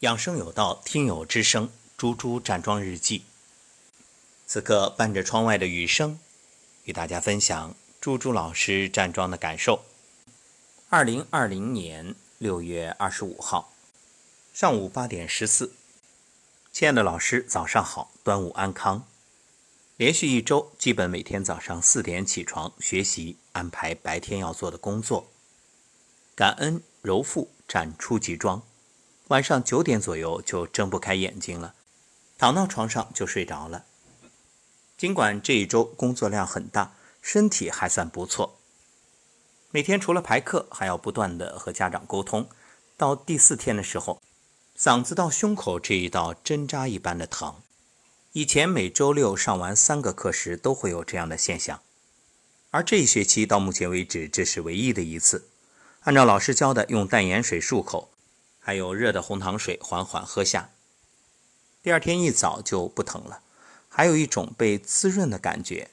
养生有道，听友之声，猪猪站桩日记。此刻伴着窗外的雨声，与大家分享猪猪老师站桩的感受。二零二零年六月二十五号上午八点十四，亲爱的老师，早上好，端午安康。连续一周，基本每天早上四点起床学习，安排白天要做的工作，感恩揉腹站初级桩。晚上九点左右就睁不开眼睛了，躺到床上就睡着了。尽管这一周工作量很大，身体还算不错。每天除了排课，还要不断的和家长沟通。到第四天的时候，嗓子到胸口这一道针扎一般的疼。以前每周六上完三个课时都会有这样的现象，而这一学期到目前为止这是唯一的一次。按照老师教的，用淡盐水漱口。还有热的红糖水缓缓喝下，第二天一早就不疼了，还有一种被滋润的感觉，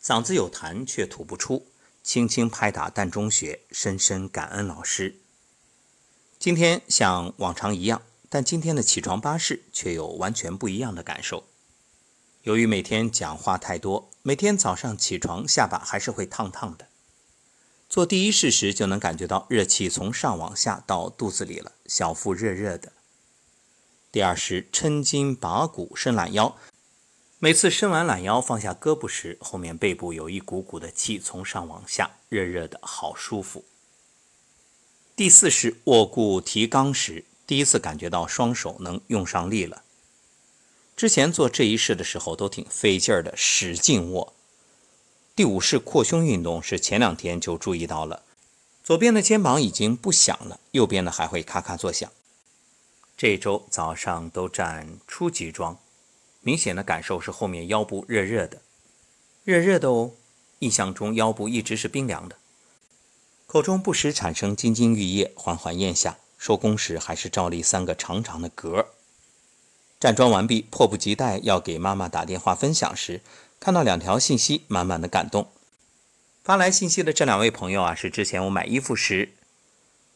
嗓子有痰却吐不出，轻轻拍打膻中穴，深深感恩老师。今天像往常一样，但今天的起床巴士却有完全不一样的感受。由于每天讲话太多，每天早上起床下巴还是会烫烫的。做第一式时就能感觉到热气从上往下到肚子里了，小腹热热的。第二式抻筋拔骨伸懒腰，每次伸完懒腰放下胳膊时，后面背部有一股股的气从上往下，热热的好舒服。第四式握固提肛时，第一次感觉到双手能用上力了。之前做这一式的时候都挺费劲儿的，使劲握。第五式扩胸运动是前两天就注意到了，左边的肩膀已经不响了，右边的还会咔咔作响。这周早上都站初级桩，明显的感受是后面腰部热热的，热热的哦。印象中腰部一直是冰凉的，口中不时产生津津欲液，缓缓咽下。收工时还是照例三个长长的嗝。站桩完毕，迫不及待要给妈妈打电话分享时。看到两条信息，满满的感动。发来信息的这两位朋友啊，是之前我买衣服时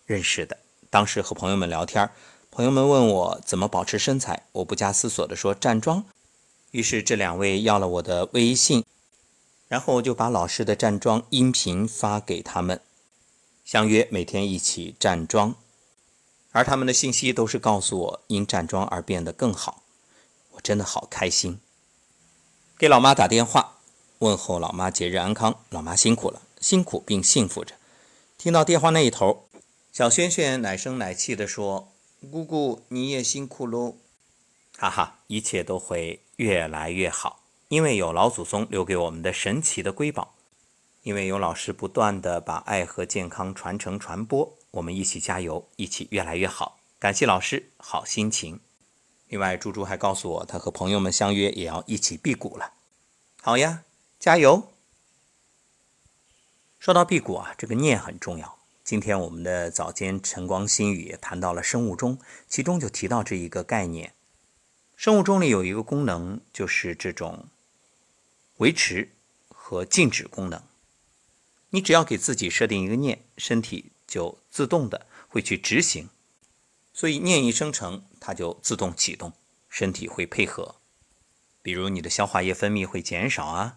认识的。当时和朋友们聊天，朋友们问我怎么保持身材，我不加思索的说站桩。于是这两位要了我的微信，然后我就把老师的站桩音频发给他们，相约每天一起站桩。而他们的信息都是告诉我因站桩而变得更好，我真的好开心。给老妈打电话，问候老妈节日安康，老妈辛苦了，辛苦并幸福着。听到电话那一头，小轩轩奶声奶气地说：“姑姑你也辛苦喽。”哈哈，一切都会越来越好，因为有老祖宗留给我们的神奇的瑰宝，因为有老师不断的把爱和健康传承传播，我们一起加油，一起越来越好。感谢老师，好心情。另外，猪猪还告诉我，他和朋友们相约也要一起辟谷了。好呀，加油！说到辟谷啊，这个念很重要。今天我们的早间晨光心语也谈到了生物钟，其中就提到这一个概念。生物钟里有一个功能，就是这种维持和静止功能。你只要给自己设定一个念，身体就自动的会去执行。所以念一生成，它就自动启动，身体会配合。比如你的消化液分泌会减少啊，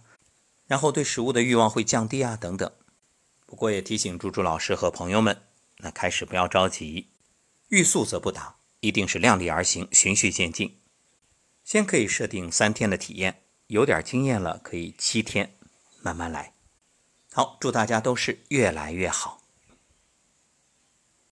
然后对食物的欲望会降低啊，等等。不过也提醒猪猪老师和朋友们，那开始不要着急，欲速则不达，一定是量力而行，循序渐进。先可以设定三天的体验，有点经验了可以七天，慢慢来。好，祝大家都是越来越好。